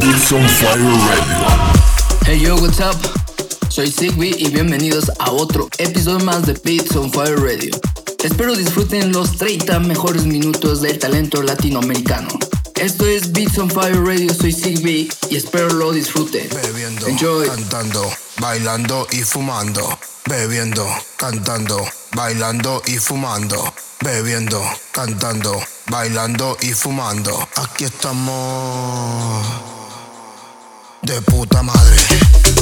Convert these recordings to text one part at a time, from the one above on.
Beats on Fire Radio. Hey yo, what's up? Soy Sigby y bienvenidos a otro episodio más de Beats on Fire Radio. Espero disfruten los 30 mejores minutos del talento latinoamericano. Esto es Beats on Fire Radio, soy Sigby y espero lo disfruten. Bebiendo, Enjoy. cantando, bailando y fumando. Bebiendo, cantando, bailando y fumando. Bebiendo, cantando, bailando y fumando. Aquí estamos de puta madre.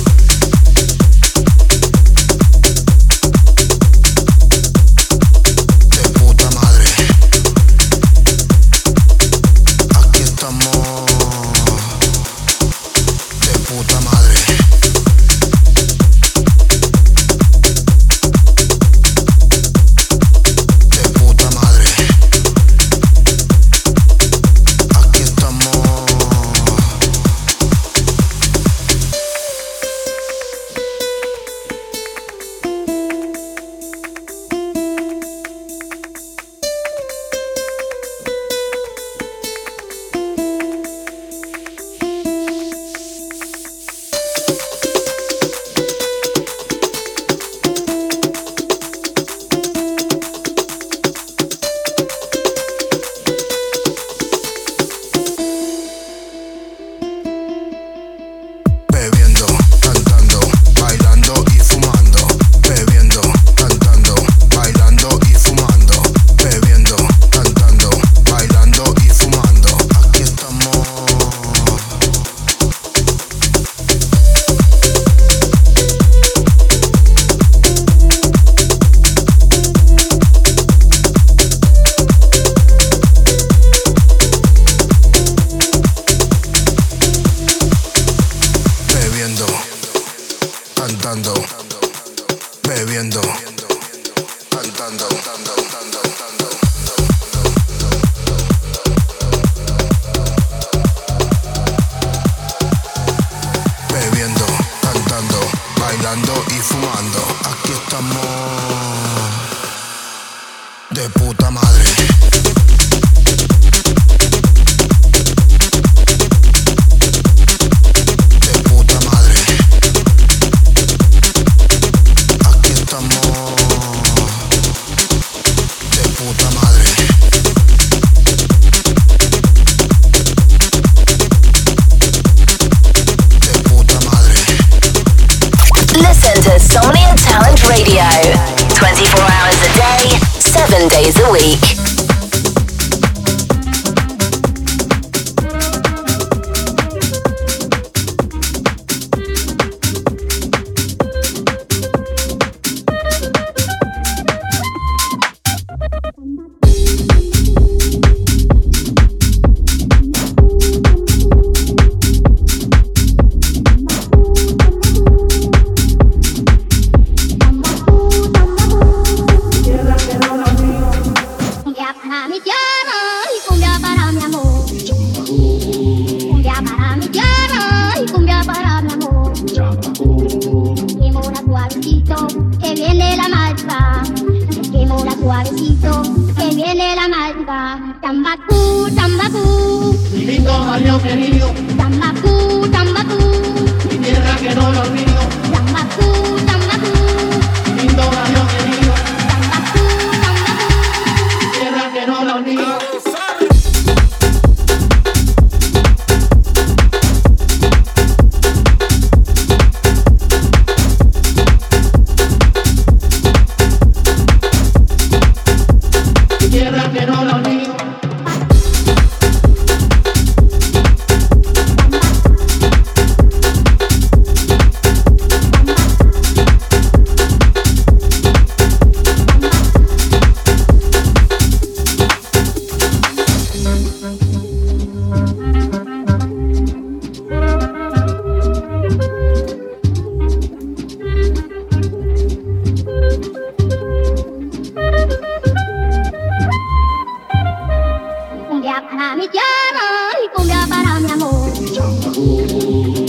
y cumbia para mi amor.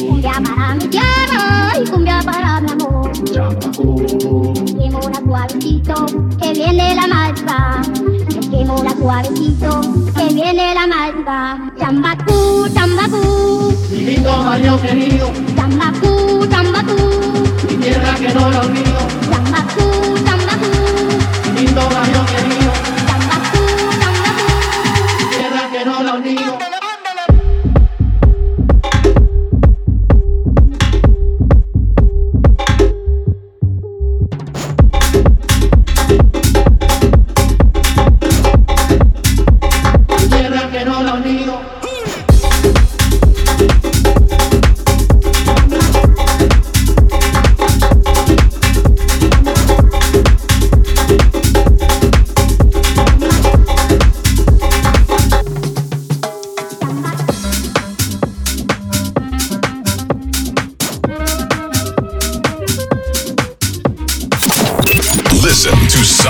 Cumbia para mi tierra y cumbia para mi amor. Quemona suavecito, que viene la malva. Quemona suavecito, que viene la malva. Chambacú, chambacú. Mi lindo baño querido. Chambacú, chambacú. Mi tierra que no lo olvido. Chambacú, chambacú. Mi lindo baño querido.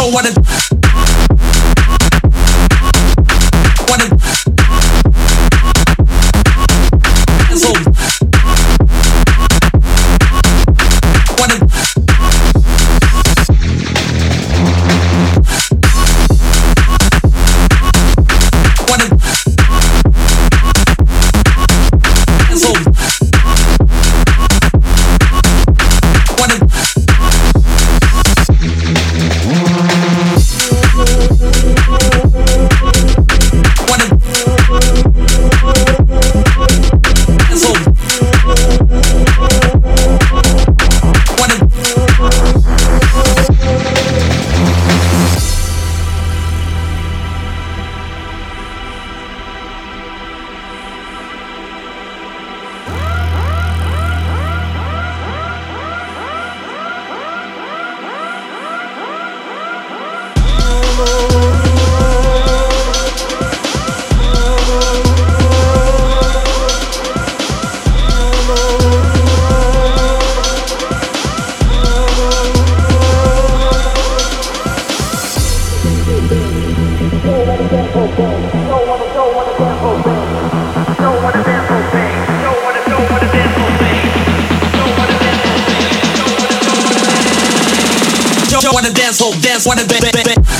know what it dance, hole, dance, wanna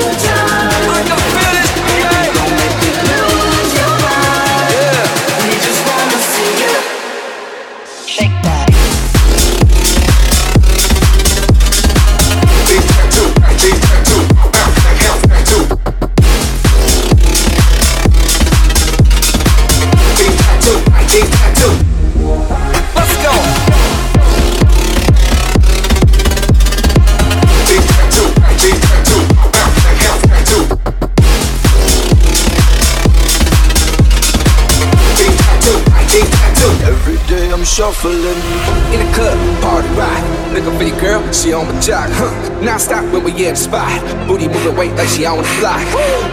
spot. Booty moving weight like she on the block.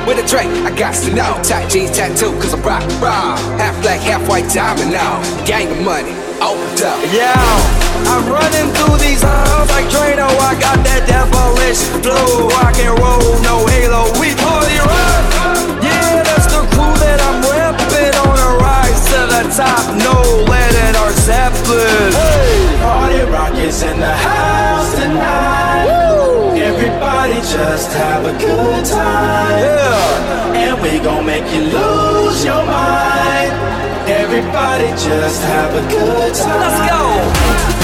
With a drink, I got to know. Tight jeans tattoo, cause I'm rock raw. Half black, half white diamond now. Gang of money, opened up. Yeah, I'm running through these halls like Drano. I got that devilish flow. Rock and roll, no halo. We party rock. Top. No lead in our Zeppelin. Hey, party rock is in the house tonight. Everybody just have a good time. Yeah. And we gon' make you lose your mind. Everybody just have a good time. Let's go.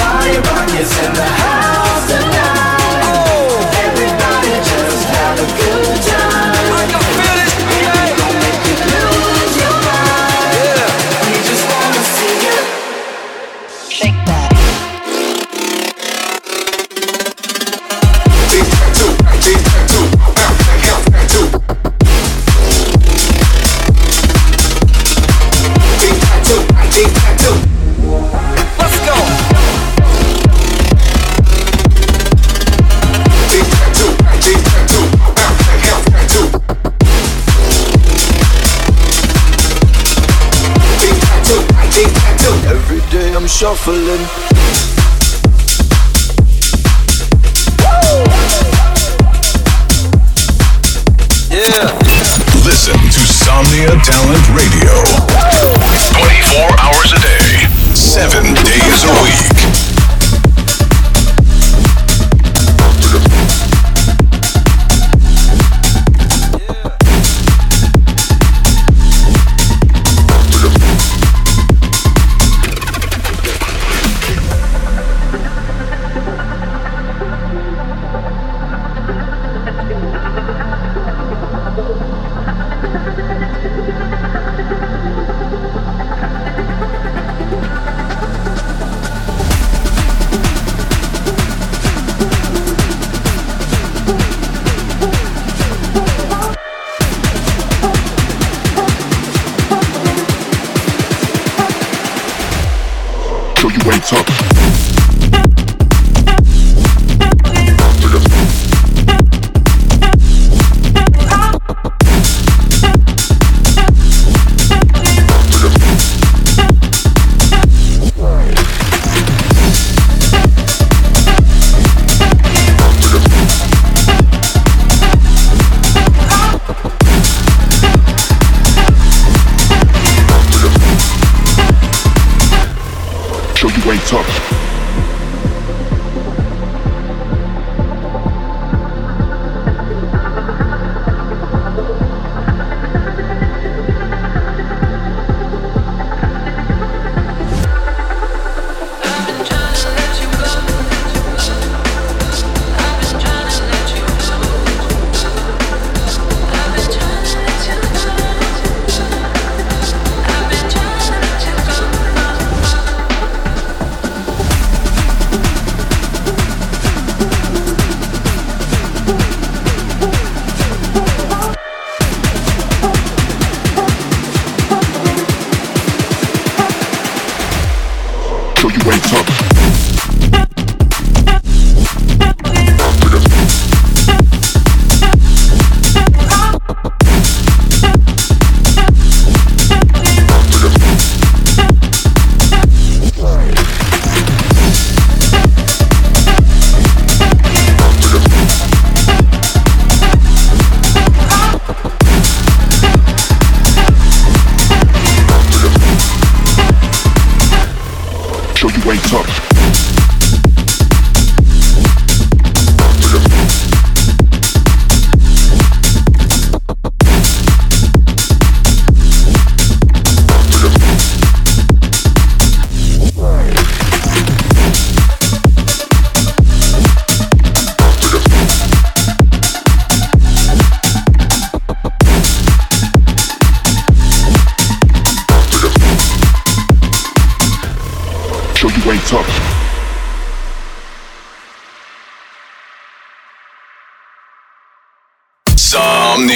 Party rock is in the house tonight. Shuffling.